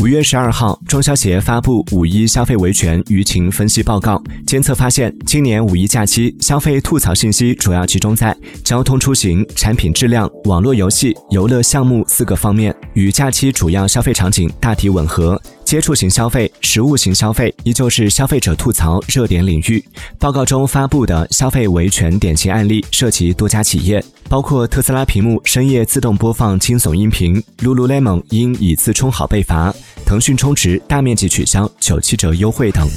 五月十二号，中消协发布五一消费维权舆情分析报告，监测发现，今年五一假期消费吐槽信息主要集中在交通出行、产品质量、网络游戏、游乐项目四个方面，与假期主要消费场景大体吻合。接触型消费、实物型消费依旧是消费者吐槽热点领域。报告中发布的消费维权典型案例涉及多家企业，包括特斯拉屏幕深夜自动播放惊悚音频，Lululemon 因以次充好被罚，腾讯充值大面积取消九七折优惠等。